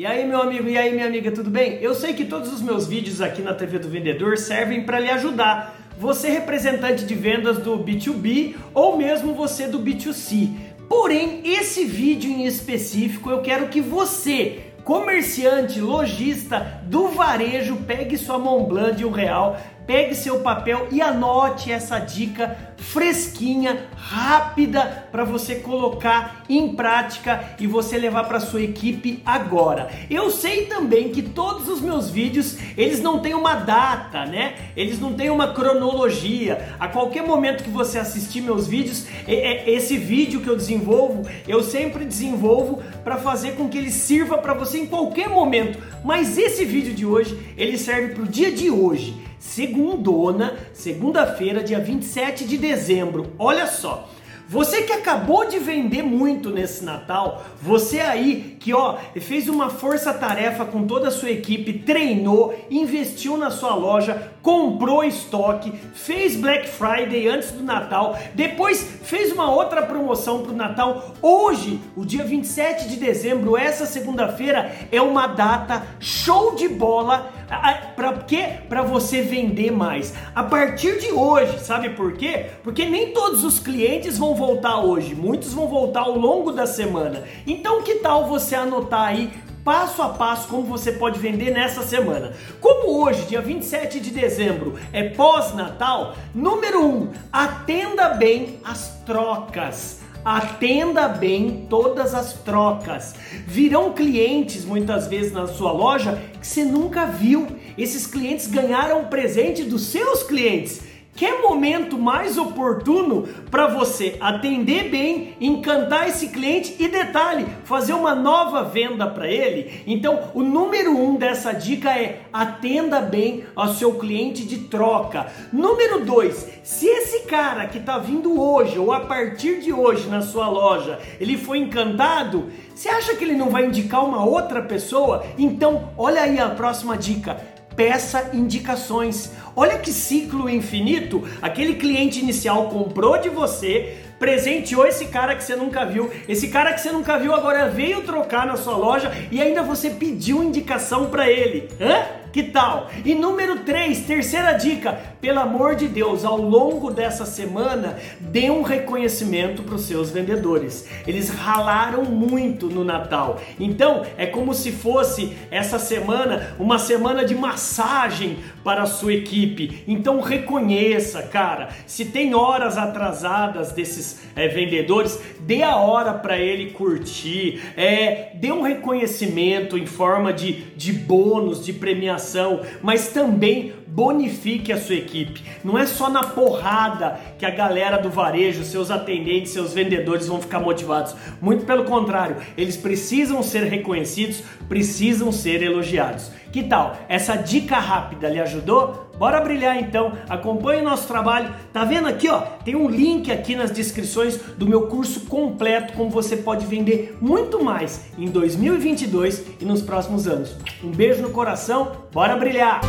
E aí, meu amigo, e aí, minha amiga, tudo bem? Eu sei que todos os meus vídeos aqui na TV do Vendedor servem para lhe ajudar. Você representante de vendas do B2B ou mesmo você do B2C. Porém, esse vídeo em específico eu quero que você comerciante, lojista do varejo, pegue sua mão Blanc um real, pegue seu papel e anote essa dica fresquinha, rápida para você colocar em prática e você levar para sua equipe agora. Eu sei também que todos os meus vídeos, eles não têm uma data, né? Eles não têm uma cronologia. A qualquer momento que você assistir meus vídeos, esse vídeo que eu desenvolvo, eu sempre desenvolvo para fazer com que ele sirva para você em qualquer momento. Mas esse vídeo de hoje, ele serve para o dia de hoje segundona, segunda-feira, dia 27 de dezembro. Olha só. Você que acabou de vender muito nesse Natal, você aí que ó, fez uma força-tarefa com toda a sua equipe, treinou, investiu na sua loja, comprou estoque, fez Black Friday antes do Natal, depois fez uma outra promoção para o Natal. Hoje, o dia 27 de dezembro, essa segunda-feira, é uma data show de bola para quê? Para você vender mais. A partir de hoje, sabe por quê? Porque nem todos os clientes vão voltar hoje, muitos vão voltar ao longo da semana. Então, que tal você anotar aí passo a passo como você pode vender nessa semana. Como hoje, dia 27 de dezembro, é pós-natal, número 1, um, atenda bem as trocas. Atenda bem todas as trocas. Virão clientes muitas vezes na sua loja que você nunca viu. Esses clientes ganharam presente dos seus clientes Quer momento mais oportuno para você atender bem, encantar esse cliente e detalhe, fazer uma nova venda para ele? Então, o número um dessa dica é atenda bem ao seu cliente de troca. Número dois, se esse cara que está vindo hoje ou a partir de hoje na sua loja, ele foi encantado, você acha que ele não vai indicar uma outra pessoa? Então, olha aí a próxima dica peça indicações. Olha que ciclo infinito! Aquele cliente inicial comprou de você, presenteou esse cara que você nunca viu. Esse cara que você nunca viu agora veio trocar na sua loja e ainda você pediu indicação para ele. Hã? Que tal? E número 3, terceira dica, pelo amor de Deus, ao longo dessa semana, dê um reconhecimento para os seus vendedores. Eles ralaram muito no Natal. Então, é como se fosse essa semana uma semana de massagem para a sua equipe. Então, reconheça, cara. Se tem horas atrasadas desses é, vendedores, dê a hora para ele curtir. É, dê um reconhecimento em forma de, de bônus, de premiação mas também bonifique a sua equipe. Não é só na porrada que a galera do varejo, seus atendentes, seus vendedores vão ficar motivados. Muito pelo contrário, eles precisam ser reconhecidos, precisam ser elogiados. Que tal? Essa dica rápida lhe ajudou? Bora brilhar então. Acompanhe o nosso trabalho. Tá vendo aqui, ó? Tem um link aqui nas descrições do meu curso completo como você pode vender muito mais em 2022 e nos próximos anos. Um beijo no coração. Bora brilhar.